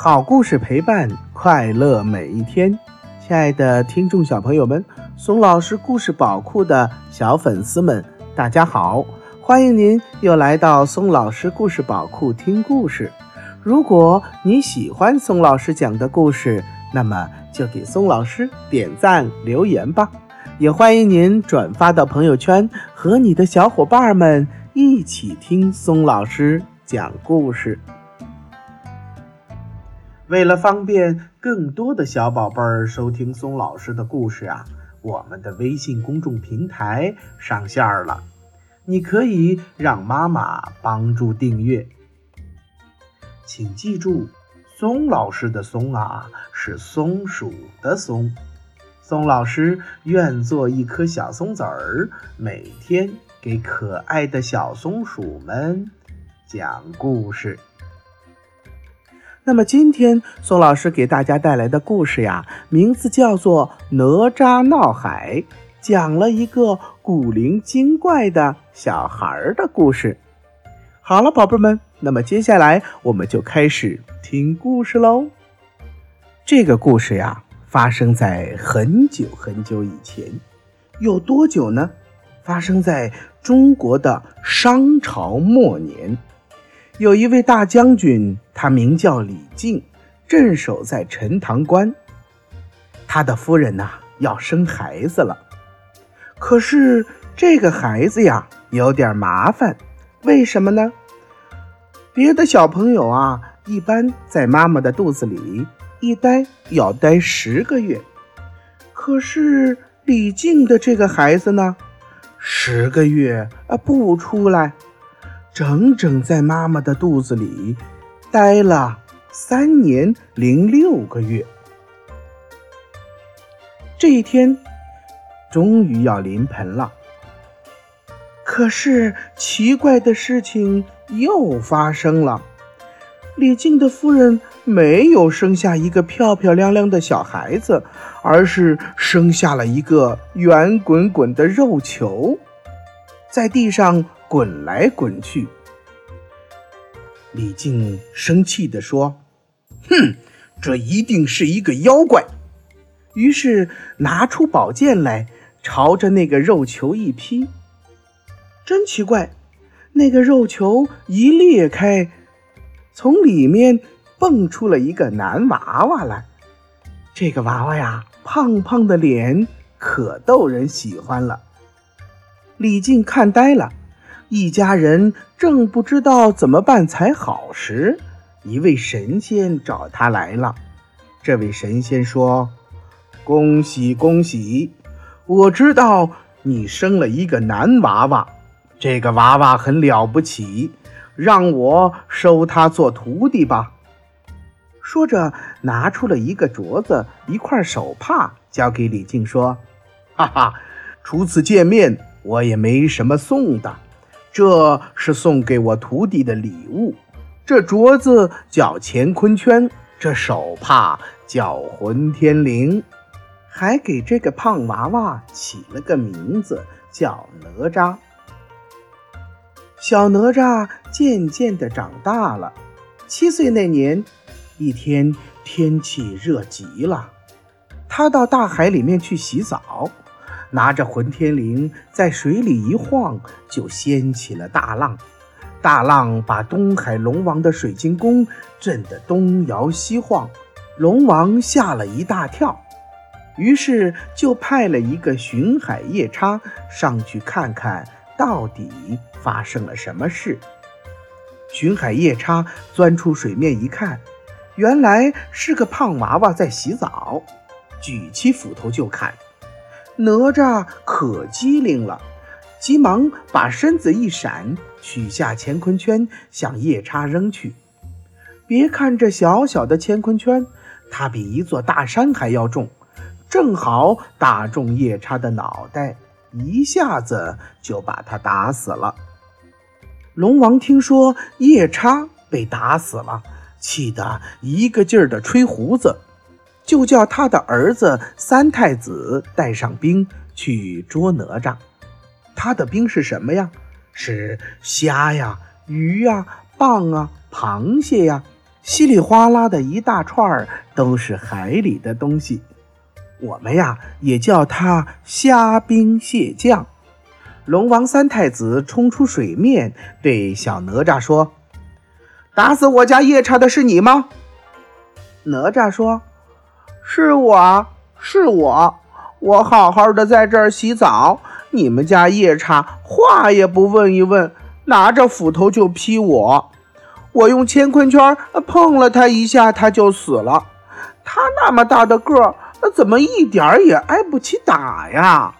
好故事陪伴快乐每一天，亲爱的听众小朋友们，松老师故事宝库的小粉丝们，大家好！欢迎您又来到松老师故事宝库听故事。如果你喜欢松老师讲的故事，那么就给松老师点赞留言吧。也欢迎您转发到朋友圈，和你的小伙伴们一起听松老师讲故事。为了方便更多的小宝贝儿收听松老师的故事啊，我们的微信公众平台上线了，你可以让妈妈帮助订阅。请记住，松老师的“松”啊是松鼠的“松”。松老师愿做一颗小松子儿，每天给可爱的小松鼠们讲故事。那么今天宋老师给大家带来的故事呀，名字叫做《哪吒闹海》，讲了一个古灵精怪的小孩的故事。好了，宝贝们，那么接下来我们就开始听故事喽。这个故事呀，发生在很久很久以前，有多久呢？发生在中国的商朝末年。有一位大将军，他名叫李靖，镇守在陈塘关。他的夫人呐要生孩子了，可是这个孩子呀有点麻烦，为什么呢？别的小朋友啊，一般在妈妈的肚子里一待要待十个月，可是李靖的这个孩子呢，十个月啊不出来。整整在妈妈的肚子里待了三年零六个月。这一天终于要临盆了，可是奇怪的事情又发生了。李靖的夫人没有生下一个漂漂亮亮的小孩子，而是生下了一个圆滚滚的肉球，在地上。滚来滚去，李靖生气地说：“哼，这一定是一个妖怪。”于是拿出宝剑来，朝着那个肉球一劈。真奇怪，那个肉球一裂开，从里面蹦出了一个男娃娃来。这个娃娃呀，胖胖的脸可逗人喜欢了。李靖看呆了。一家人正不知道怎么办才好时，一位神仙找他来了。这位神仙说：“恭喜恭喜！我知道你生了一个男娃娃，这个娃娃很了不起，让我收他做徒弟吧。”说着，拿出了一个镯子、一块手帕，交给李靖说：“哈哈，初次见面，我也没什么送的。”这是送给我徒弟的礼物，这镯子叫乾坤圈，这手帕叫混天绫，还给这个胖娃娃起了个名字叫哪吒。小哪吒渐渐的长大了，七岁那年，一天天气热极了，他到大海里面去洗澡。拿着混天绫在水里一晃，就掀起了大浪。大浪把东海龙王的水晶宫震得东摇西晃，龙王吓了一大跳，于是就派了一个巡海夜叉上去看看到底发生了什么事。巡海夜叉钻出水面一看，原来是个胖娃娃在洗澡，举起斧头就砍。哪吒可机灵了，急忙把身子一闪，取下乾坤圈向夜叉扔去。别看这小小的乾坤圈，它比一座大山还要重，正好打中夜叉的脑袋，一下子就把他打死了。龙王听说夜叉被打死了，气得一个劲儿地吹胡子。就叫他的儿子三太子带上兵去捉哪吒。他的兵是什么呀？是虾呀、鱼呀、蚌啊、螃蟹呀、稀里哗啦的一大串都是海里的东西。我们呀也叫他虾兵蟹将。龙王三太子冲出水面，对小哪吒说：“打死我家夜叉的是你吗？”哪吒说：“是我，是我。我好好的在这儿洗澡，你们家夜叉话也不问一问，拿着斧头就劈我。我用乾坤圈碰了他一下，他就死了。他那么大的个儿。”怎么一点儿也挨不起打呀？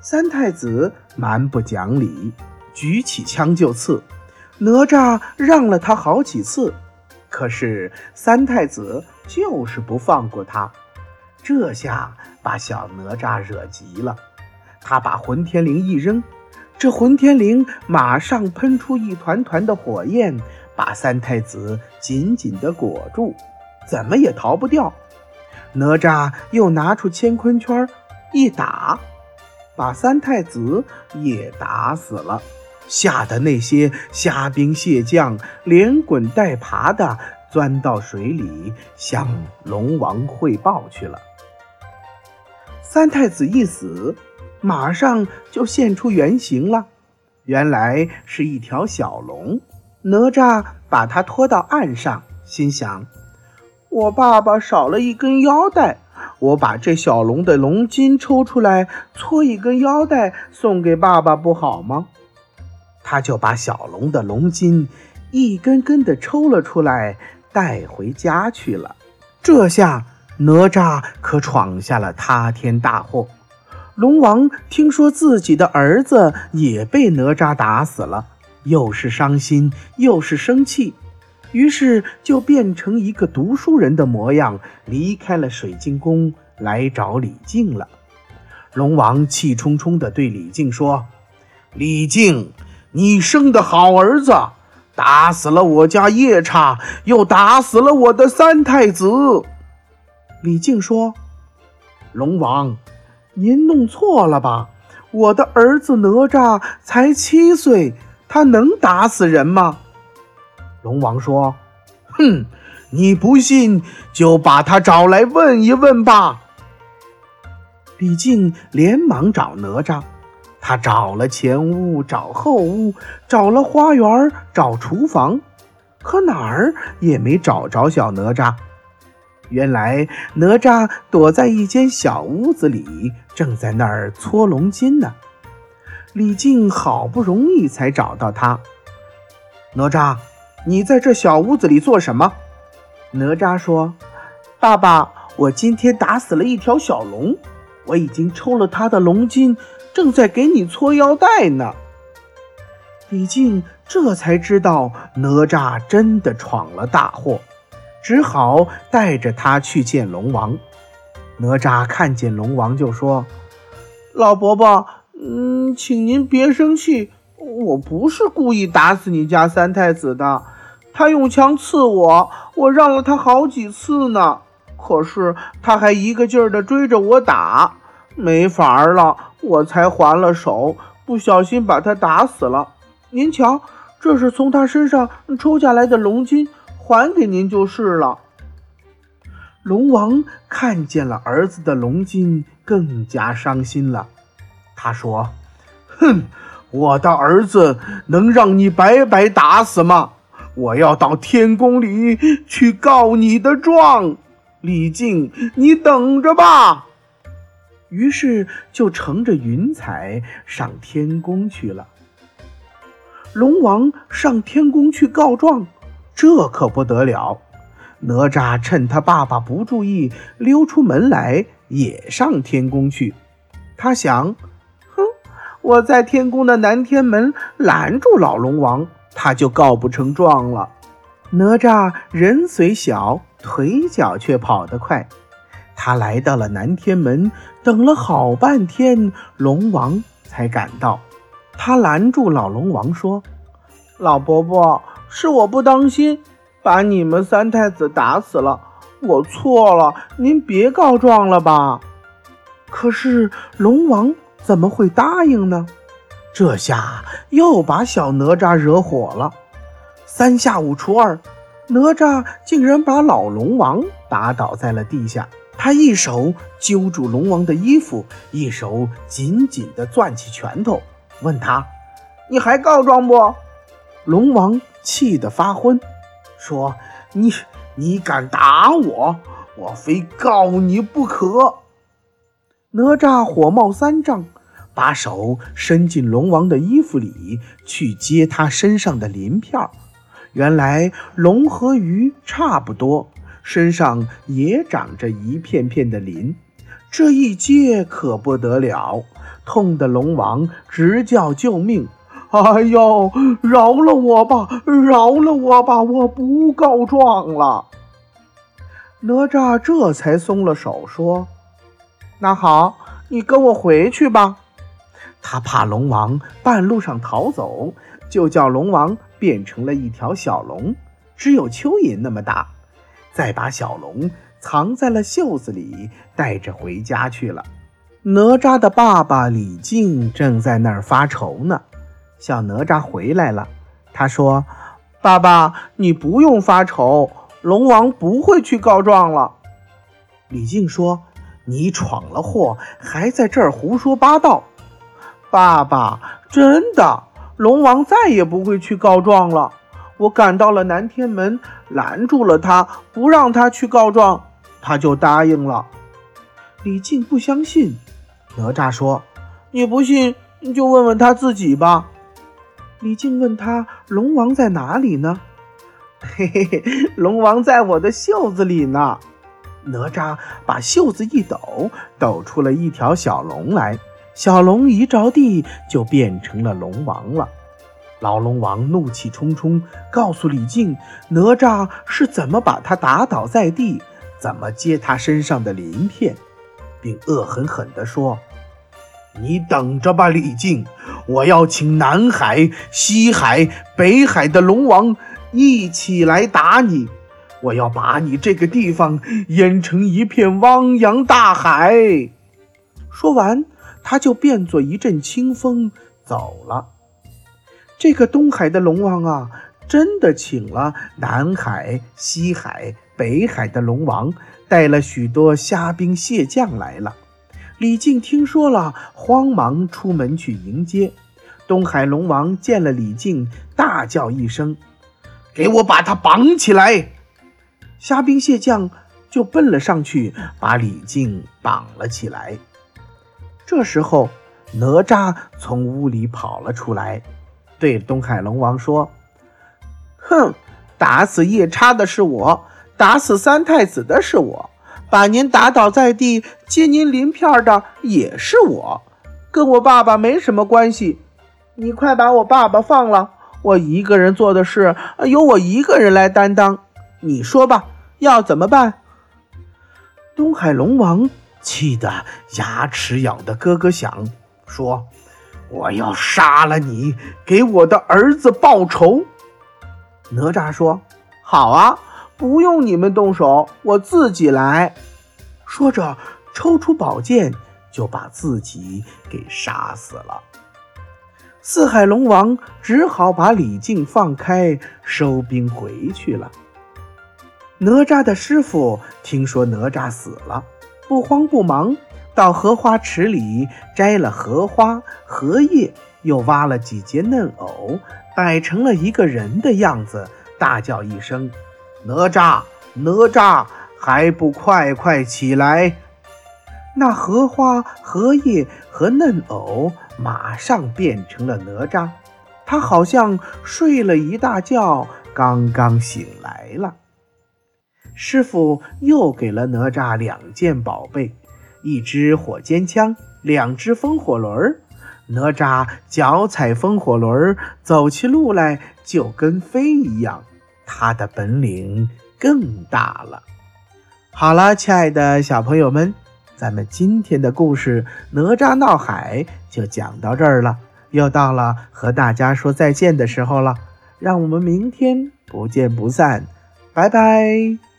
三太子蛮不讲理，举起枪就刺。哪吒让了他好几次，可是三太子就是不放过他。这下把小哪吒惹急了，他把混天绫一扔，这混天绫马上喷出一团团的火焰，把三太子紧紧地裹住，怎么也逃不掉。哪吒又拿出乾坤圈，一打，把三太子也打死了，吓得那些虾兵蟹将连滚带爬的钻到水里，向龙王汇报去了。三太子一死，马上就现出原形了，原来是一条小龙。哪吒把他拖到岸上，心想。我爸爸少了一根腰带，我把这小龙的龙筋抽出来，搓一根腰带送给爸爸，不好吗？他就把小龙的龙筋一根根的抽了出来，带回家去了。这下哪吒可闯下了塌天大祸。龙王听说自己的儿子也被哪吒打死了，又是伤心又是生气。于是就变成一个读书人的模样，离开了水晶宫，来找李靖了。龙王气冲冲地对李靖说：“李靖，你生的好儿子，打死了我家夜叉，又打死了我的三太子。”李靖说：“龙王，您弄错了吧？我的儿子哪吒才七岁，他能打死人吗？”龙王说：“哼，你不信就把他找来问一问吧。”李靖连忙找哪吒，他找了前屋，找后屋，找了花园，找厨房，可哪儿也没找着小哪吒。原来哪吒躲在一间小屋子里，正在那儿搓龙筋呢。李靖好不容易才找到他，哪吒。你在这小屋子里做什么？哪吒说：“爸爸，我今天打死了一条小龙，我已经抽了他的龙筋，正在给你搓腰带呢。”李靖这才知道哪吒真的闯了大祸，只好带着他去见龙王。哪吒看见龙王就说：“老伯伯，嗯，请您别生气。”我不是故意打死你家三太子的，他用枪刺我，我让了他好几次呢，可是他还一个劲儿的追着我打，没法儿了，我才还了手，不小心把他打死了。您瞧，这是从他身上抽下来的龙筋，还给您就是了。龙王看见了儿子的龙筋，更加伤心了，他说：“哼。”我的儿子能让你白白打死吗？我要到天宫里去告你的状。李靖，你等着吧。于是就乘着云彩上天宫去了。龙王上天宫去告状，这可不得了。哪吒趁他爸爸不注意，溜出门来，也上天宫去。他想。哼我在天宫的南天门拦住老龙王，他就告不成状了。哪吒人虽小，腿脚却跑得快。他来到了南天门，等了好半天，龙王才赶到。他拦住老龙王说：“老伯伯，是我不当心，把你们三太子打死了，我错了，您别告状了吧。”可是龙王。怎么会答应呢？这下又把小哪吒惹火了。三下五除二，哪吒竟然把老龙王打倒在了地下。他一手揪住龙王的衣服，一手紧紧地攥起拳头，问他：“你还告状不？”龙王气得发昏，说：“你你敢打我，我非告你不可！”哪吒火冒三丈，把手伸进龙王的衣服里去接他身上的鳞片。原来龙和鱼差不多。身上也长着一片片的鳞，这一接可不得了，痛得龙王直叫救命！哎呦，饶了我吧，饶了我吧，我不告状了。哪吒这才松了手，说：“那好，你跟我回去吧。”他怕龙王半路上逃走，就叫龙王变成了一条小龙，只有蚯蚓那么大。再把小龙藏在了袖子里，带着回家去了。哪吒的爸爸李靖正在那儿发愁呢。小哪吒回来了，他说：“爸爸，你不用发愁，龙王不会去告状了。”李靖说：“你闯了祸，还在这儿胡说八道。”爸爸，真的，龙王再也不会去告状了。我赶到了南天门，拦住了他，不让他去告状，他就答应了。李靖不相信，哪吒说：“你不信，你就问问他自己吧。”李靖问他：“龙王在哪里呢？”“ 嘿嘿嘿，龙王在我的袖子里呢。”哪吒把袖子一抖，抖出了一条小龙来，小龙一着地就变成了龙王了。老龙王怒气冲冲，告诉李靖哪吒是怎么把他打倒在地，怎么接他身上的鳞片，并恶狠狠地说：“你等着吧，李靖，我要请南海、西海、北海的龙王一起来打你，我要把你这个地方淹成一片汪洋大海。”说完，他就变作一阵清风走了。这个东海的龙王啊，真的请了南海、西海、北海的龙王，带了许多虾兵蟹将来了。李靖听说了，慌忙出门去迎接。东海龙王见了李靖，大叫一声：“给我把他绑起来！”虾兵蟹将就奔了上去，把李靖绑了起来。这时候，哪吒从屋里跑了出来。对东海龙王说：“哼，打死夜叉的是我，打死三太子的是我，把您打倒在地接您鳞片的也是我，跟我爸爸没什么关系。你快把我爸爸放了，我一个人做的事由我一个人来担当。你说吧，要怎么办？”东海龙王气得牙齿咬得咯咯响，说。我要杀了你，给我的儿子报仇。哪吒说：“好啊，不用你们动手，我自己来。”说着，抽出宝剑，就把自己给杀死了。四海龙王只好把李靖放开，收兵回去了。哪吒的师傅听说哪吒死了，不慌不忙。到荷花池里摘了荷花、荷叶，又挖了几节嫩藕，摆成了一个人的样子，大叫一声：“哪吒，哪吒，还不快快起来！”那荷花、荷叶和嫩藕马上变成了哪吒，他好像睡了一大觉，刚刚醒来了。师傅又给了哪吒两件宝贝。一支火尖枪，两只风火轮儿哪吒脚踩风火轮儿走起路来就跟飞一样，他的本领更大了。好了，亲爱的小朋友们，咱们今天的故事《哪吒闹海》就讲到这儿了，又到了和大家说再见的时候了。让我们明天不见不散，拜拜。